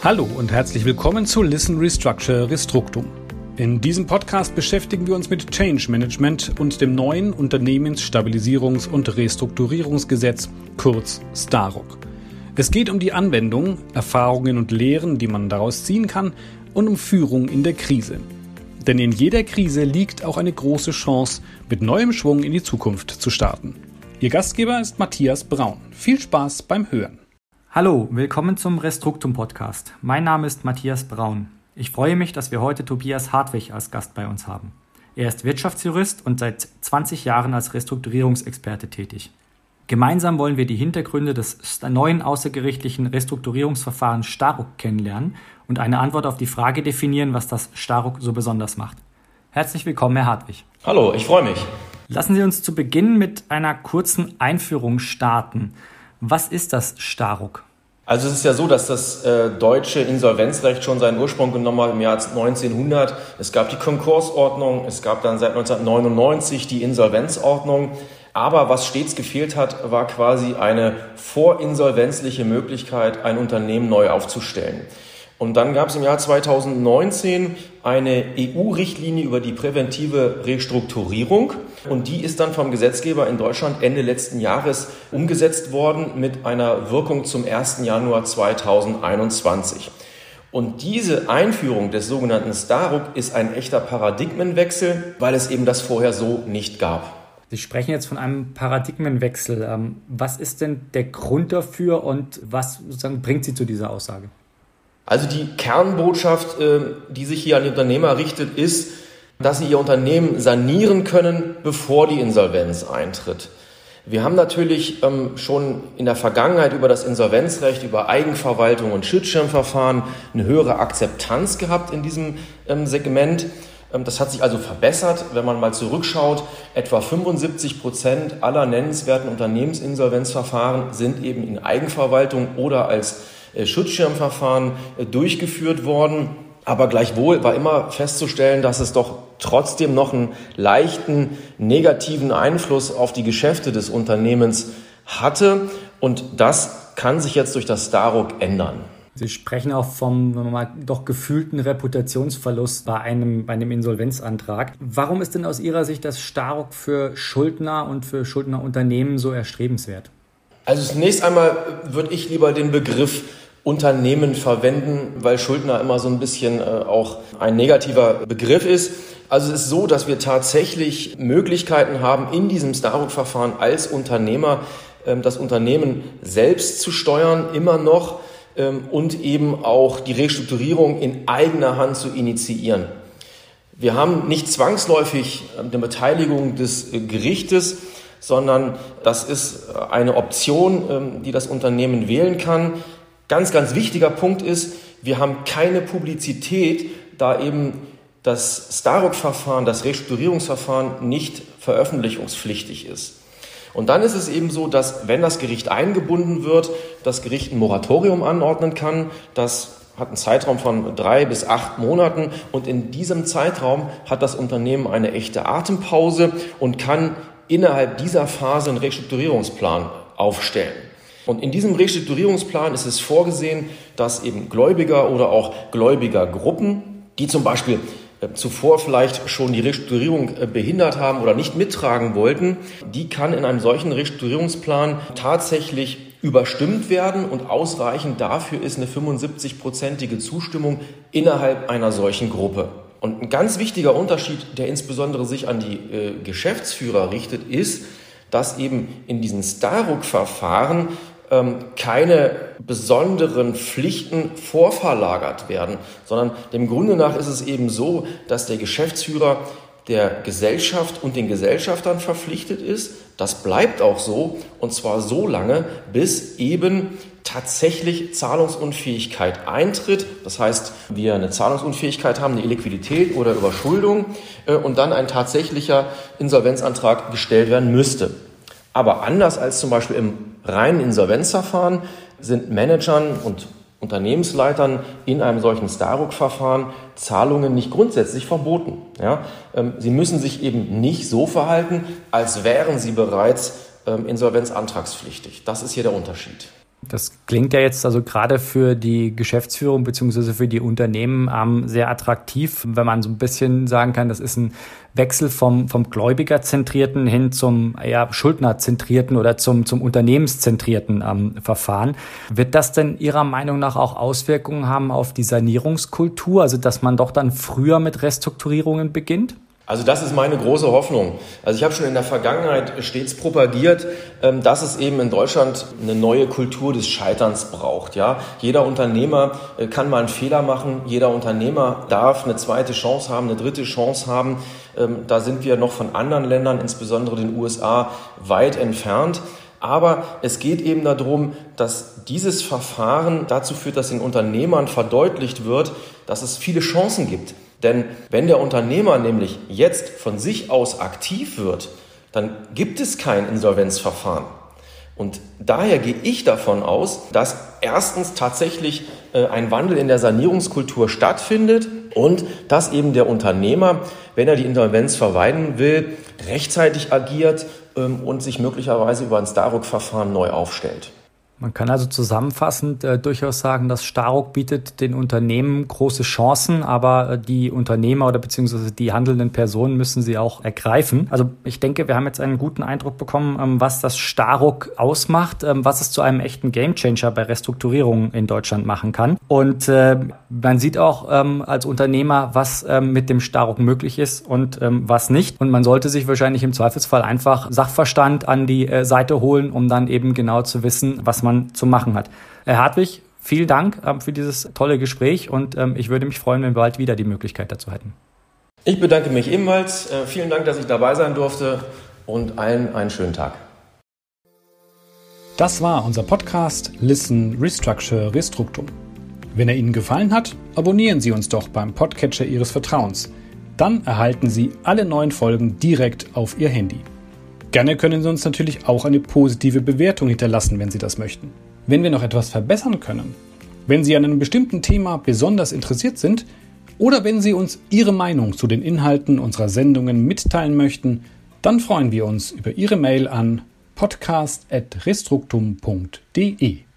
Hallo und herzlich willkommen zu Listen Restructure Restructum. In diesem Podcast beschäftigen wir uns mit Change Management und dem neuen Unternehmensstabilisierungs- und Restrukturierungsgesetz, kurz STAROC. Es geht um die Anwendung, Erfahrungen und Lehren, die man daraus ziehen kann, und um Führung in der Krise. Denn in jeder Krise liegt auch eine große Chance, mit neuem Schwung in die Zukunft zu starten. Ihr Gastgeber ist Matthias Braun. Viel Spaß beim Hören. Hallo, willkommen zum Restruktum Podcast. Mein Name ist Matthias Braun. Ich freue mich, dass wir heute Tobias Hartwig als Gast bei uns haben. Er ist Wirtschaftsjurist und seit 20 Jahren als Restrukturierungsexperte tätig. Gemeinsam wollen wir die Hintergründe des neuen außergerichtlichen Restrukturierungsverfahrens Staruk kennenlernen und eine Antwort auf die Frage definieren, was das Staruk so besonders macht. Herzlich willkommen, Herr Hartwig. Hallo, ich freue mich. Lassen Sie uns zu Beginn mit einer kurzen Einführung starten. Was ist das Staruk? Also es ist ja so, dass das äh, deutsche Insolvenzrecht schon seinen Ursprung genommen hat im Jahr 1900. Es gab die Konkursordnung, es gab dann seit 1999 die Insolvenzordnung. Aber was stets gefehlt hat, war quasi eine vorinsolvenzliche Möglichkeit, ein Unternehmen neu aufzustellen. Und dann gab es im Jahr 2019 eine EU-Richtlinie über die präventive Restrukturierung. Und die ist dann vom Gesetzgeber in Deutschland Ende letzten Jahres umgesetzt worden mit einer Wirkung zum 1. Januar 2021. Und diese Einführung des sogenannten Staruk ist ein echter Paradigmenwechsel, weil es eben das vorher so nicht gab. Sie sprechen jetzt von einem Paradigmenwechsel. Ähm, was ist denn der Grund dafür und was sozusagen bringt Sie zu dieser Aussage? Also die Kernbotschaft, äh, die sich hier an die Unternehmer richtet, ist, dass sie ihr Unternehmen sanieren können, bevor die Insolvenz eintritt. Wir haben natürlich ähm, schon in der Vergangenheit über das Insolvenzrecht, über Eigenverwaltung und Schutzschirmverfahren eine höhere Akzeptanz gehabt in diesem ähm, Segment. Ähm, das hat sich also verbessert. Wenn man mal zurückschaut, etwa 75 Prozent aller nennenswerten Unternehmensinsolvenzverfahren sind eben in Eigenverwaltung oder als äh, Schutzschirmverfahren äh, durchgeführt worden. Aber gleichwohl war immer festzustellen, dass es doch trotzdem noch einen leichten negativen Einfluss auf die Geschäfte des Unternehmens hatte. Und das kann sich jetzt durch das Staruk ändern. Sie sprechen auch vom mal, doch gefühlten Reputationsverlust bei einem, bei einem Insolvenzantrag. Warum ist denn aus Ihrer Sicht das Staruk für Schuldner und für Schuldnerunternehmen so erstrebenswert? Also zunächst einmal würde ich lieber den Begriff Unternehmen verwenden, weil Schuldner immer so ein bisschen äh, auch ein negativer Begriff ist. Also es ist so, dass wir tatsächlich Möglichkeiten haben, in diesem Staruk-Verfahren als Unternehmer ähm, das Unternehmen selbst zu steuern, immer noch ähm, und eben auch die Restrukturierung in eigener Hand zu initiieren. Wir haben nicht zwangsläufig ähm, eine Beteiligung des äh, Gerichtes, sondern das ist eine Option, die das Unternehmen wählen kann. Ganz, ganz wichtiger Punkt ist, wir haben keine Publizität, da eben das Staruk-Verfahren, das Restrukturierungsverfahren nicht veröffentlichungspflichtig ist. Und dann ist es eben so, dass wenn das Gericht eingebunden wird, das Gericht ein Moratorium anordnen kann. Das hat einen Zeitraum von drei bis acht Monaten und in diesem Zeitraum hat das Unternehmen eine echte Atempause und kann innerhalb dieser Phase einen Restrukturierungsplan aufstellen. Und in diesem Restrukturierungsplan ist es vorgesehen, dass eben Gläubiger oder auch Gläubigergruppen, die zum Beispiel äh, zuvor vielleicht schon die Restrukturierung äh, behindert haben oder nicht mittragen wollten, die kann in einem solchen Restrukturierungsplan tatsächlich überstimmt werden und ausreichend dafür ist eine 75-prozentige Zustimmung innerhalb einer solchen Gruppe. Und ein ganz wichtiger Unterschied, der insbesondere sich an die äh, Geschäftsführer richtet, ist, dass eben in diesen Staruk-Verfahren ähm, keine besonderen Pflichten vorverlagert werden, sondern dem Grunde nach ist es eben so, dass der Geschäftsführer der Gesellschaft und den Gesellschaftern verpflichtet ist. Das bleibt auch so und zwar so lange, bis eben tatsächlich Zahlungsunfähigkeit eintritt. Das heißt, wir eine Zahlungsunfähigkeit haben, eine Illiquidität oder Überschuldung äh, und dann ein tatsächlicher Insolvenzantrag gestellt werden müsste. Aber anders als zum Beispiel im reinen Insolvenzverfahren sind Managern und Unternehmensleitern in einem solchen Staruk-Verfahren Zahlungen nicht grundsätzlich verboten. Ja? Ähm, sie müssen sich eben nicht so verhalten, als wären sie bereits ähm, insolvenzantragspflichtig. Das ist hier der Unterschied. Das klingt ja jetzt also gerade für die Geschäftsführung beziehungsweise für die Unternehmen ähm, sehr attraktiv, wenn man so ein bisschen sagen kann, das ist ein Wechsel vom, vom Gläubigerzentrierten hin zum eher Schuldnerzentrierten oder zum, zum Unternehmenszentrierten ähm, Verfahren. Wird das denn Ihrer Meinung nach auch Auswirkungen haben auf die Sanierungskultur, also dass man doch dann früher mit Restrukturierungen beginnt? Also das ist meine große Hoffnung. Also ich habe schon in der Vergangenheit stets propagiert, ähm, dass es eben in Deutschland eine neue Kultur des Scheiterns braucht. Ja, jeder Unternehmer äh, kann mal einen Fehler machen. Jeder Unternehmer darf eine zweite Chance haben, eine dritte Chance haben. Ähm, da sind wir noch von anderen Ländern, insbesondere den USA, weit entfernt. Aber es geht eben darum, dass dieses Verfahren dazu führt, dass den Unternehmern verdeutlicht wird, dass es viele Chancen gibt. Denn wenn der Unternehmer nämlich jetzt von sich aus aktiv wird, dann gibt es kein Insolvenzverfahren. Und daher gehe ich davon aus, dass erstens tatsächlich äh, ein Wandel in der Sanierungskultur stattfindet und dass eben der Unternehmer, wenn er die Insolvenz vermeiden will, rechtzeitig agiert ähm, und sich möglicherweise über ein Staruk-Verfahren neu aufstellt. Man kann also zusammenfassend äh, durchaus sagen, dass Staruk bietet den Unternehmen große Chancen, aber äh, die Unternehmer oder beziehungsweise die handelnden Personen müssen sie auch ergreifen. Also ich denke, wir haben jetzt einen guten Eindruck bekommen, ähm, was das Staruk ausmacht, ähm, was es zu einem echten Gamechanger bei Restrukturierungen in Deutschland machen kann. Und äh, man sieht auch ähm, als Unternehmer, was ähm, mit dem Staruk möglich ist und ähm, was nicht. Und man sollte sich wahrscheinlich im Zweifelsfall einfach Sachverstand an die äh, Seite holen, um dann eben genau zu wissen, was man man zu machen hat. Herr Hartwig, vielen Dank ähm, für dieses tolle Gespräch und ähm, ich würde mich freuen, wenn wir bald wieder die Möglichkeit dazu hätten. Ich bedanke mich ebenfalls. Äh, vielen Dank, dass ich dabei sein durfte und allen einen schönen Tag. Das war unser Podcast Listen, Restructure, Restruktum. Wenn er Ihnen gefallen hat, abonnieren Sie uns doch beim Podcatcher Ihres Vertrauens. Dann erhalten Sie alle neuen Folgen direkt auf Ihr Handy. Gerne können Sie uns natürlich auch eine positive Bewertung hinterlassen, wenn Sie das möchten. Wenn wir noch etwas verbessern können, wenn Sie an einem bestimmten Thema besonders interessiert sind oder wenn Sie uns Ihre Meinung zu den Inhalten unserer Sendungen mitteilen möchten, dann freuen wir uns über Ihre Mail an podcast.restruktum.de.